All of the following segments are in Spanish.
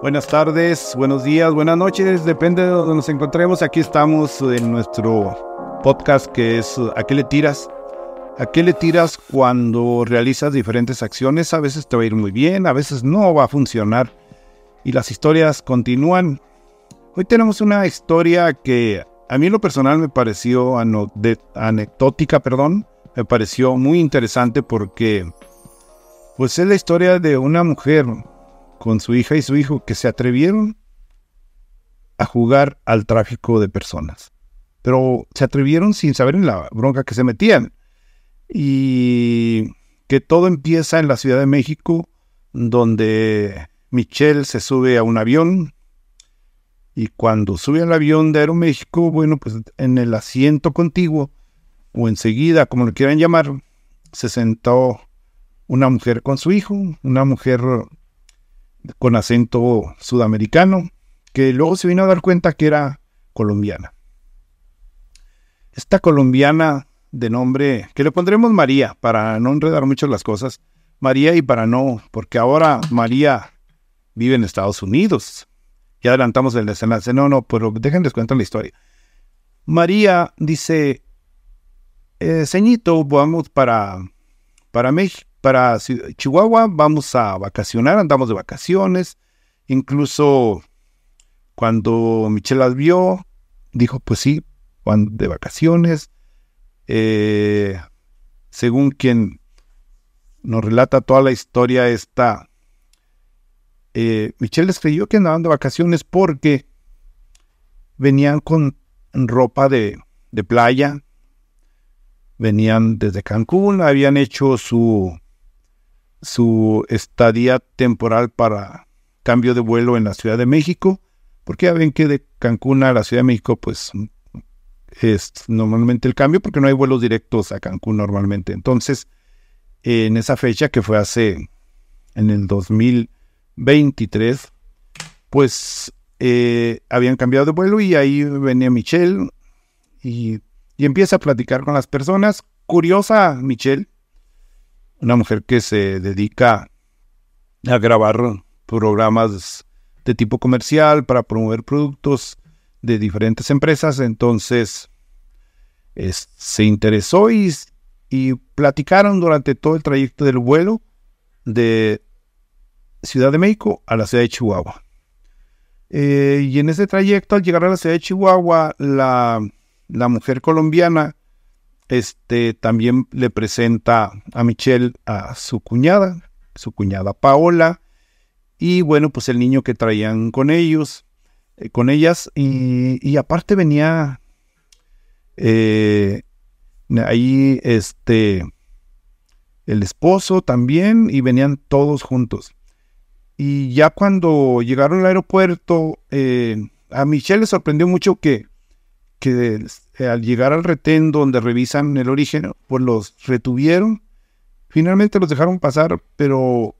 Buenas tardes, buenos días, buenas noches, depende de donde nos encontremos. Aquí estamos en nuestro podcast que es ¿A qué le tiras? ¿A qué le tiras cuando realizas diferentes acciones? A veces te va a ir muy bien, a veces no va a funcionar y las historias continúan. Hoy tenemos una historia que a mí en lo personal me pareció anecdótica, perdón, me pareció muy interesante porque pues es la historia de una mujer con su hija y su hijo que se atrevieron a jugar al tráfico de personas. Pero se atrevieron sin saber en la bronca que se metían. Y que todo empieza en la Ciudad de México, donde Michelle se sube a un avión. Y cuando sube al avión de Aeroméxico, bueno, pues en el asiento contiguo, o enseguida, como lo quieran llamar, se sentó una mujer con su hijo, una mujer con acento sudamericano, que luego se vino a dar cuenta que era colombiana. Esta colombiana de nombre, que le pondremos María, para no enredar mucho las cosas, María y para no, porque ahora María vive en Estados Unidos. Ya adelantamos el desenlace, no, no, pero déjenles cuento la historia. María dice, eh, ceñito, vamos para, para México para Chihuahua, vamos a vacacionar, andamos de vacaciones. Incluso cuando Michelle las vio, dijo, pues sí, van de vacaciones. Eh, según quien nos relata toda la historia, esta eh, Michelle les creyó que andaban de vacaciones porque venían con ropa de, de playa, venían desde Cancún, habían hecho su su estadía temporal para cambio de vuelo en la Ciudad de México, porque ya ven que de Cancún a la Ciudad de México, pues es normalmente el cambio, porque no hay vuelos directos a Cancún normalmente. Entonces, en esa fecha que fue hace, en el 2023, pues eh, habían cambiado de vuelo y ahí venía Michelle y, y empieza a platicar con las personas. Curiosa Michelle, una mujer que se dedica a grabar programas de tipo comercial para promover productos de diferentes empresas. Entonces se interesó y, y, platicaron durante todo el trayecto del vuelo de Ciudad de México a la ciudad de Chihuahua. Eh, y en ese trayecto, al llegar a la ciudad de Chihuahua, la, la mujer colombiana este también le presenta a Michelle a su cuñada, su cuñada Paola, y bueno, pues el niño que traían con ellos, eh, con ellas, y, aparte venía eh, ahí este el esposo también, y venían todos juntos. Y ya cuando llegaron al aeropuerto, eh, a Michelle le sorprendió mucho que que al llegar al retén donde revisan el origen, pues los retuvieron. Finalmente los dejaron pasar, pero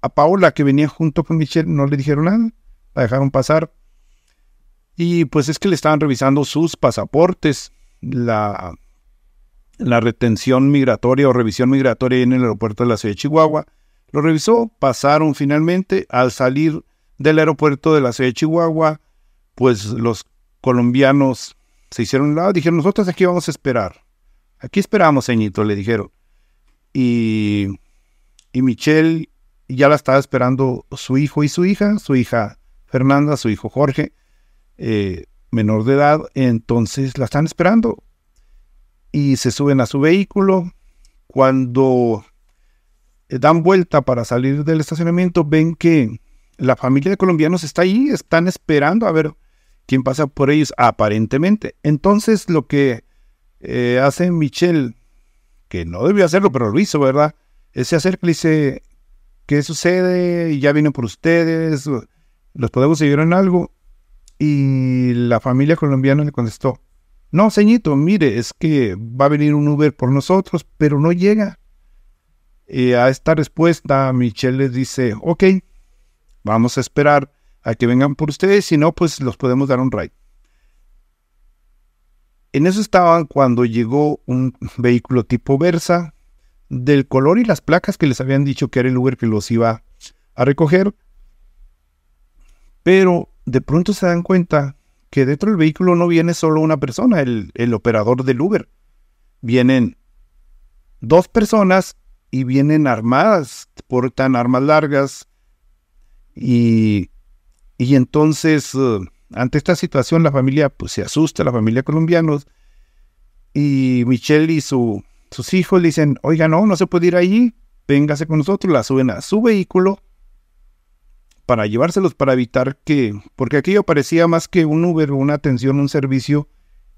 a Paola, que venía junto con Michelle, no le dijeron nada, la dejaron pasar. Y pues es que le estaban revisando sus pasaportes, la, la retención migratoria o revisión migratoria en el aeropuerto de la ciudad de Chihuahua. Lo revisó, pasaron finalmente. Al salir del aeropuerto de la ciudad de Chihuahua, pues los colombianos se hicieron un lado, dijeron, nosotros aquí vamos a esperar. Aquí esperamos, señito, le dijeron. Y, y Michelle ya la estaba esperando su hijo y su hija, su hija Fernanda, su hijo Jorge, eh, menor de edad, entonces la están esperando. Y se suben a su vehículo. Cuando dan vuelta para salir del estacionamiento, ven que la familia de colombianos está ahí, están esperando a ver quién pasa por ellos aparentemente. Entonces lo que eh, hace Michelle, que no debió hacerlo, pero lo hizo, ¿verdad? Es se acerca dice, ¿qué sucede? Ya vienen por ustedes, ¿los podemos seguir en algo? Y la familia colombiana le contestó, no, ceñito, mire, es que va a venir un Uber por nosotros, pero no llega. Y a esta respuesta, Michelle les dice, ok, vamos a esperar a que vengan por ustedes, si no, pues los podemos dar un ride. En eso estaban cuando llegó un vehículo tipo Versa, del color y las placas que les habían dicho que era el Uber que los iba a recoger. Pero de pronto se dan cuenta que dentro del vehículo no viene solo una persona, el, el operador del Uber. Vienen dos personas y vienen armadas, portan armas largas y, y entonces eh, ante esta situación la familia pues se asusta, la familia colombiana y Michelle y su, sus hijos dicen, oiga no, no se puede ir allí, véngase con nosotros, la suben a su vehículo para llevárselos para evitar que, porque aquello parecía más que un Uber, una atención, un servicio,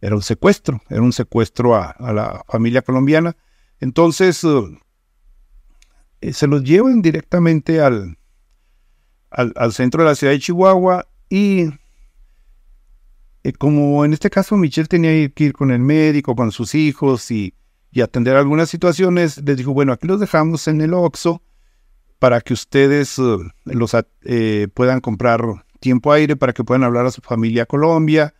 era un secuestro, era un secuestro a, la familia colombiana. Entonces, eh, eh, se los llevan directamente al, al, centro de la ciudad de Chihuahua y eh, como en este caso Michelle tenía que ir con el médico, con sus hijos y, atender algunas situaciones, les dijo, bueno, aquí los dejamos en el OXO para que ustedes eh, los, puedan comprar tiempo aire, para que puedan hablar a su familia Colombia.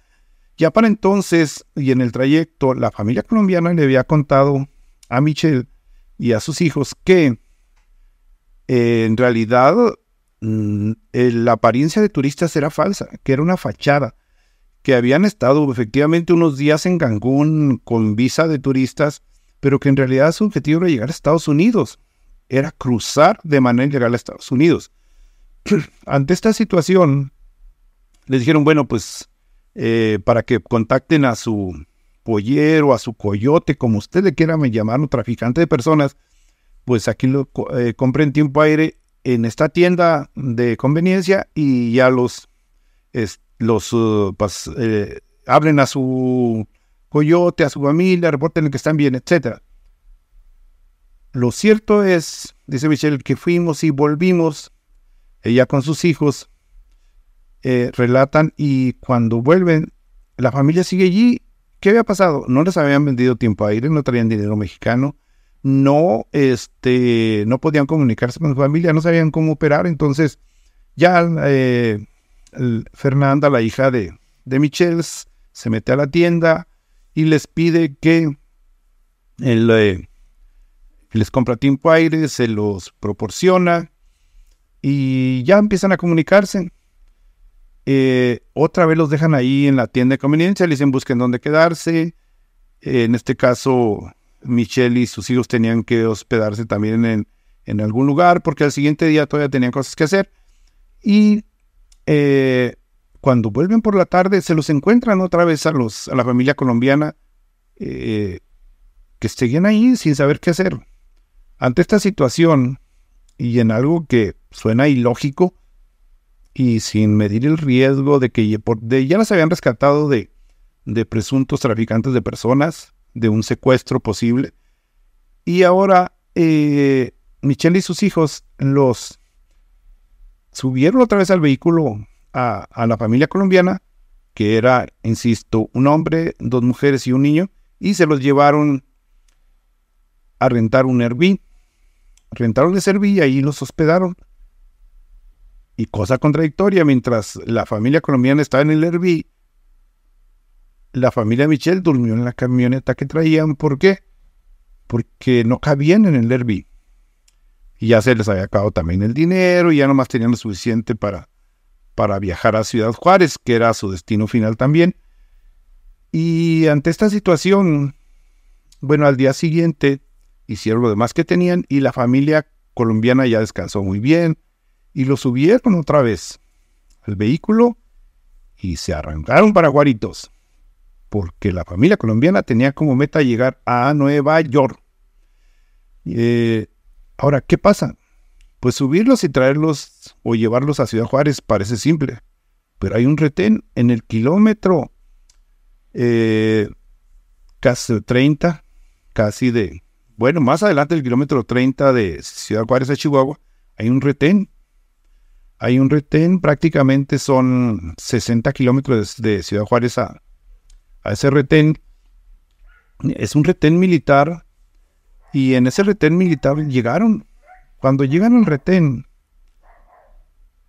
Ya para entonces, y en el trayecto, la familia colombiana le había contado a Michelle y a sus hijos que eh, en realidad la apariencia de turistas era falsa, que era una fachada, que habían estado efectivamente unos días en Cancún con visa de turistas, pero que en realidad su objetivo era llegar a Estados Unidos, era cruzar de manera ilegal a Estados Unidos. Ante esta situación, les dijeron, bueno, pues eh, para que contacten a su pollero, a su coyote, como usted le quiera llamar, un traficante de personas, pues aquí lo eh, compren tiempo aire en esta tienda de conveniencia y ya los, los uh, pues, eh, abren a su coyote, a su familia, reporten que están bien, etc. Lo cierto es, dice Michelle, que fuimos y volvimos, ella con sus hijos, eh, relatan y cuando vuelven, la familia sigue allí. ¿Qué había pasado? No les habían vendido tiempo aire, no traían dinero mexicano, no, este, no podían comunicarse con su familia, no sabían cómo operar. Entonces, ya eh, Fernanda, la hija de, de Michelle, se mete a la tienda y les pide que él, eh, les compra tiempo aire, se los proporciona y ya empiezan a comunicarse. Eh, otra vez los dejan ahí en la tienda de conveniencia, les dicen busquen dónde quedarse. en este caso, Michelle y sus hijos tenían que hospedarse también en, en algún lugar porque al siguiente día todavía tenían cosas que hacer. Y eh, cuando vuelven por la tarde se los encuentran otra vez a, los, a la familia colombiana eh, que seguían ahí sin saber qué hacer. Ante esta situación y en algo que suena ilógico y sin medir el riesgo de que ya las habían rescatado de, de presuntos traficantes de personas, de un secuestro posible. Y ahora eh, Michelle y sus hijos los subieron otra vez al vehículo a, la familia colombiana, que era, insisto, un hombre, dos mujeres y un niño, y se los llevaron a rentar un Airbnb. Rentaron ese Airbnb y ahí los hospedaron. Y cosa contradictoria, mientras la familia colombiana estaba en el Airbnb, la familia Michelle durmió en la camioneta que traían. ¿Por qué? Porque no cabían en el Airbnb. Y ya se les había acabado también el dinero y ya nomás tenían lo suficiente para, para viajar a Ciudad Juárez, que era su destino final también. Y ante esta situación, bueno, al día siguiente hicieron lo demás que tenían y la familia colombiana ya descansó muy bien y lo subieron otra vez al vehículo y se arrancaron para Guaritos porque la familia colombiana tenía como meta llegar a Nueva York. Eh, ahora, ¿qué pasa? Pues subirlos y traerlos o llevarlos a Ciudad Juárez parece simple, pero hay un retén en el kilómetro eh, casi 30, casi de, bueno, más adelante del kilómetro 30 de Ciudad Juárez a Chihuahua, hay un retén. Hay un retén, prácticamente son 60 kilómetros de Ciudad Juárez a, a ese retén. Es un retén militar y en ese retén militar llegaron. Cuando llegan al retén,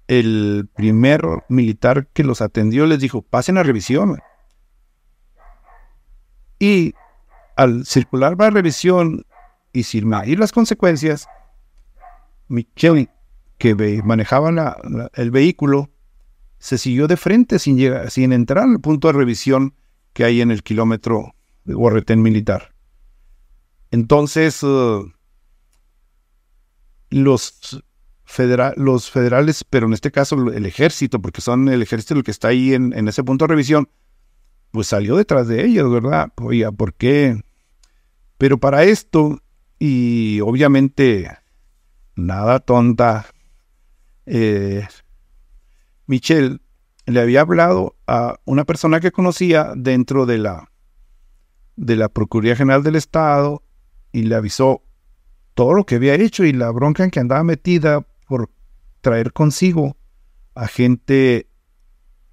el primer militar que los atendió les dijo, pasen a revisión. Y al circular la revisión y sin medir las consecuencias, Michelle, que manejaba el vehículo, se siguió de frente sin, llegar, sin entrar al punto de revisión que hay en el kilómetro de Guarretén militar. Entonces, uh, los, los federales, pero en este caso el ejército, porque son el ejército el que está ahí en, en ese punto de revisión, pues salió detrás de ellos, ¿verdad? Oiga, ¿por qué? Pero para esto, y obviamente nada tonta, eh, Michelle le había hablado a una persona que conocía dentro de la, de la Procuraduría General del Estado y le avisó todo lo que había hecho y la bronca en que andaba metida por traer consigo a gente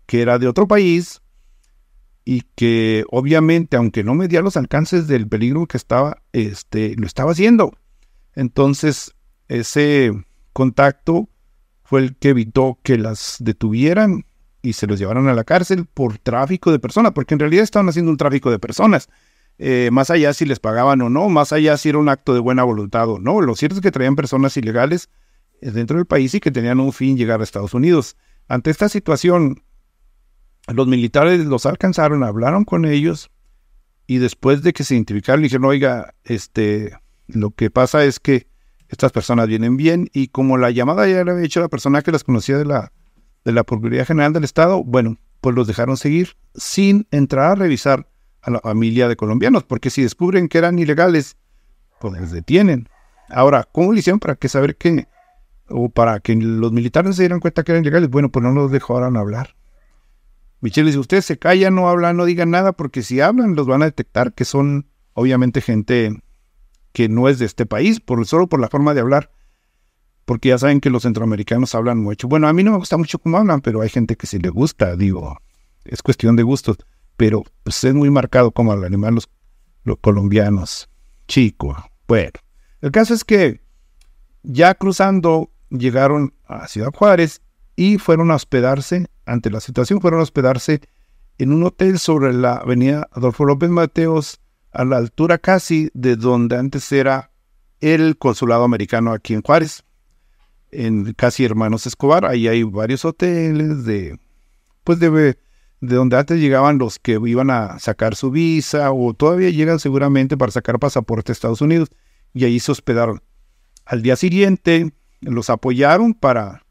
que era de otro país y que obviamente, aunque no medía los alcances del peligro que estaba, este, lo estaba haciendo. Entonces, ese contacto fue el que evitó que las detuvieran y se los llevaran a la cárcel por tráfico de personas, porque en realidad estaban haciendo un tráfico de personas. Eh, más allá si les pagaban o no, más allá si era un acto de buena voluntad o no. Lo cierto es que traían personas ilegales eh, dentro del país y que tenían un fin llegar a Estados Unidos. Ante esta situación, los militares los alcanzaron, hablaron con ellos y después de que se identificaron, dijeron, oiga, este, lo que pasa es que estas personas vienen bien y como la llamada ya le había hecho la persona que las conocía de la, de la Procuraduría General del Estado, bueno, pues los dejaron seguir sin entrar a revisar a la familia de colombianos, porque si descubren que eran ilegales, pues les detienen. Ahora, ¿cómo le hicieron para que saber que, o para que los militares se dieran cuenta que eran ilegales? Bueno, pues no los dejaron hablar. Michelle dice, ustedes se callan, no hablan, no digan nada, porque si hablan los van a detectar que son obviamente gente que no es de este país, por, solo por la forma de hablar, porque ya saben que los centroamericanos hablan mucho. Bueno, a mí no me gusta mucho cómo hablan, pero hay gente que sí le gusta, digo, es cuestión de gustos, pero pues, es muy marcado como hablan los, los colombianos. Chico, bueno, el caso es que ya cruzando llegaron a Ciudad Juárez y fueron a hospedarse, ante la situación, fueron a hospedarse en un hotel sobre la avenida Adolfo López Mateos a la altura casi de donde antes era el consulado americano aquí en Juárez, en casi Hermanos Escobar. Ahí hay varios hoteles de, pues de, de donde antes llegaban los que iban a sacar su visa o todavía llegan seguramente para sacar pasaporte a Estados Unidos y ahí se hospedaron. Al día siguiente los apoyaron para,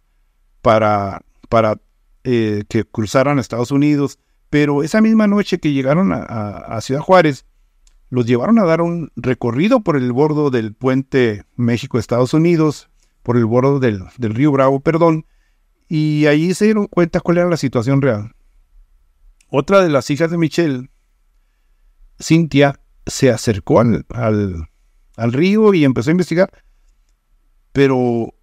para, para eh, que cruzaran a Estados Unidos, pero esa misma noche que llegaron a Ciudad Juárez, los llevaron a dar un recorrido por el bordo del puente México-Estados Unidos, por el bordo del, río Bravo, perdón, y allí se dieron cuenta cuál era la situación real. Otra de las hijas de Michelle, Cintia, se acercó al, al, río y empezó a investigar, pero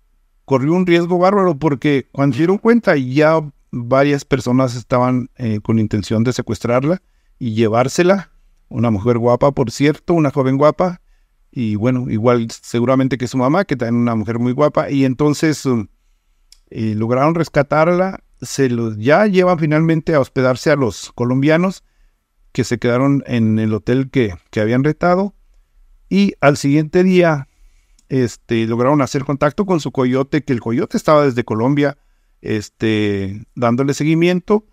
corrió un riesgo bárbaro porque cuando se dieron cuenta ya varias personas estaban eh, con intención de secuestrarla y llevársela una mujer guapa, por cierto, una joven guapa, y bueno, igual seguramente que su mamá, que también una mujer muy guapa, y entonces um, eh, lograron rescatarla, se los ya llevan finalmente a hospedarse a los colombianos que se quedaron en el hotel que, que habían retado, y al siguiente día este, lograron hacer contacto con su coyote, que el coyote estaba desde Colombia, este, dándole seguimiento.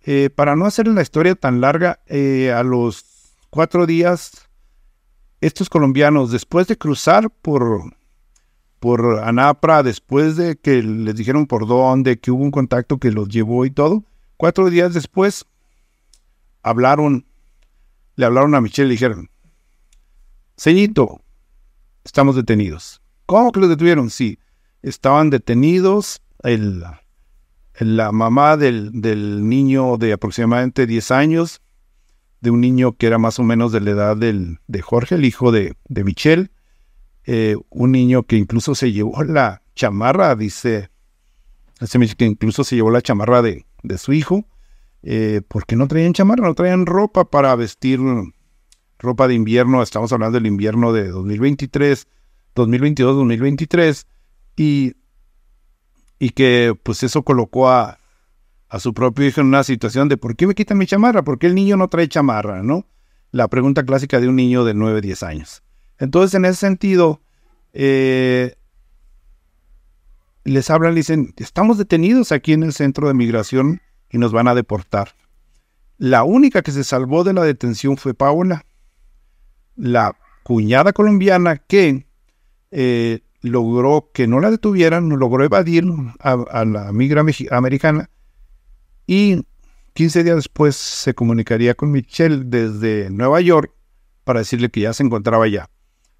Eh, para no hacer la historia tan larga, eh, a los cuatro días, estos colombianos, después de cruzar por, por Anapra, después de que les dijeron por dónde, que hubo un contacto que los llevó y todo, cuatro días después hablaron, le hablaron a Michelle y dijeron, Ceñito, estamos detenidos. ¿Cómo que los detuvieron? Sí, estaban detenidos. El, la mamá del, del, niño de aproximadamente 10 años de un niño que era más o menos de la edad del, de Jorge, el hijo de, de Michelle. Eh, un niño que incluso se llevó la chamarra, dice, que incluso se llevó la chamarra de, de su hijo, eh, porque no traían chamarra, no traían ropa para vestir ropa de invierno, estamos hablando del invierno de 2023, 2022, 2023, y, y que pues eso colocó a, a su propio hijo en una situación de ¿por qué me quitan mi chamarra? ¿Por qué el niño no trae chamarra? ¿no? La pregunta clásica de un niño de 9, 10 años. Entonces, en ese sentido, eh, les hablan dicen, estamos detenidos aquí en el centro de migración y nos van a deportar. La única que se salvó de la detención fue Paola, la cuñada colombiana que eh, logró que no la detuvieran, logró evadir a, la migra americana y 15 días después se comunicaría con Michelle desde Nueva York para decirle que ya se encontraba allá.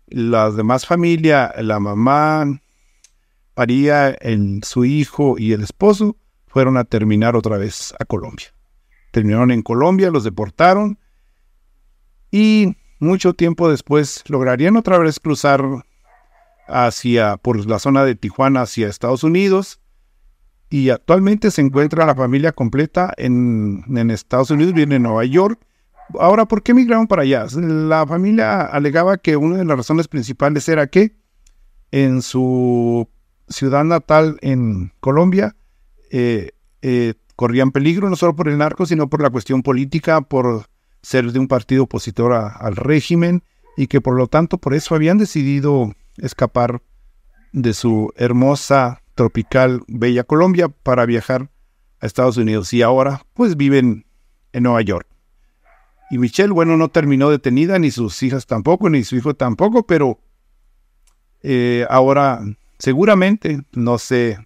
Las demás familia, la mamá, María, el, su hijo y el esposo fueron a terminar otra vez a Colombia. Terminaron en Colombia, los deportaron y mucho tiempo después lograrían otra vez cruzar hacia por la zona de Tijuana hacia Estados Unidos y actualmente se encuentra la familia completa en, Estados Unidos, viene en Nueva York. Ahora, ¿por qué migraron para allá? La familia alegaba que una de las razones principales era que en su ciudad natal en Colombia eh, eh, corrían peligro no solo por el narco, sino por la cuestión política, por ser de un partido opositor al régimen y que por lo tanto por eso habían decidido escapar de su hermosa tropical, bella Colombia para viajar a Estados Unidos y ahora pues viven en Nueva York. Y Michelle, bueno, no terminó detenida, ni sus hijas tampoco, ni su hijo tampoco, pero eh, ahora seguramente, no sé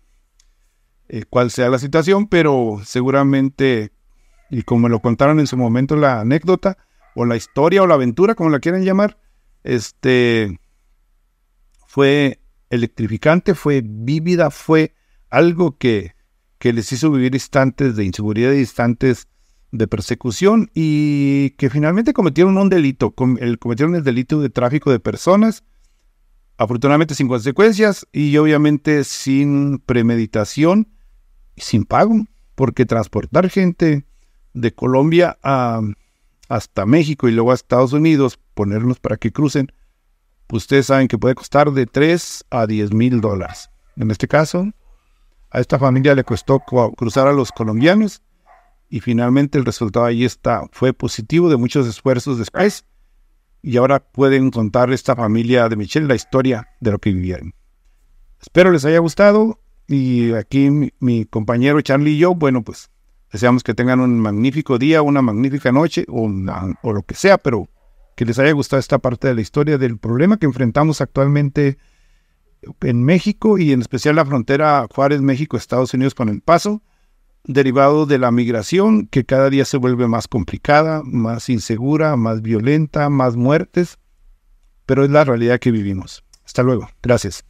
eh, cuál sea la situación, pero seguramente, y como lo contaron en su momento la anécdota, o la historia, o la aventura, como la quieran llamar, este fue electrificante, fue vívida, fue algo que, que les hizo vivir instantes de inseguridad y instantes de persecución y que finalmente cometieron un delito, cometieron el delito de tráfico de personas, afortunadamente sin consecuencias y obviamente sin premeditación y sin pago, porque transportar gente de Colombia a, hasta México y luego a Estados Unidos, ponerlos para que crucen, ustedes saben que puede costar de 3 a 10 mil dólares. En este caso, a esta familia le costó cruzar a los colombianos y finalmente el resultado ahí está, fue positivo de muchos esfuerzos después y ahora pueden contar esta familia de Michelle la historia de lo que vivieron. Espero les haya gustado y aquí mi, compañero Charlie y yo, bueno, pues deseamos que tengan un magnífico día, una magnífica noche o lo que sea, pero que les haya gustado esta parte de la historia del problema que enfrentamos actualmente en México y en especial la frontera Juárez-México-Estados Unidos con el paso, derivado de la migración que cada día se vuelve más complicada, más insegura, más violenta, más muertes, pero es la realidad que vivimos. Hasta luego. Gracias.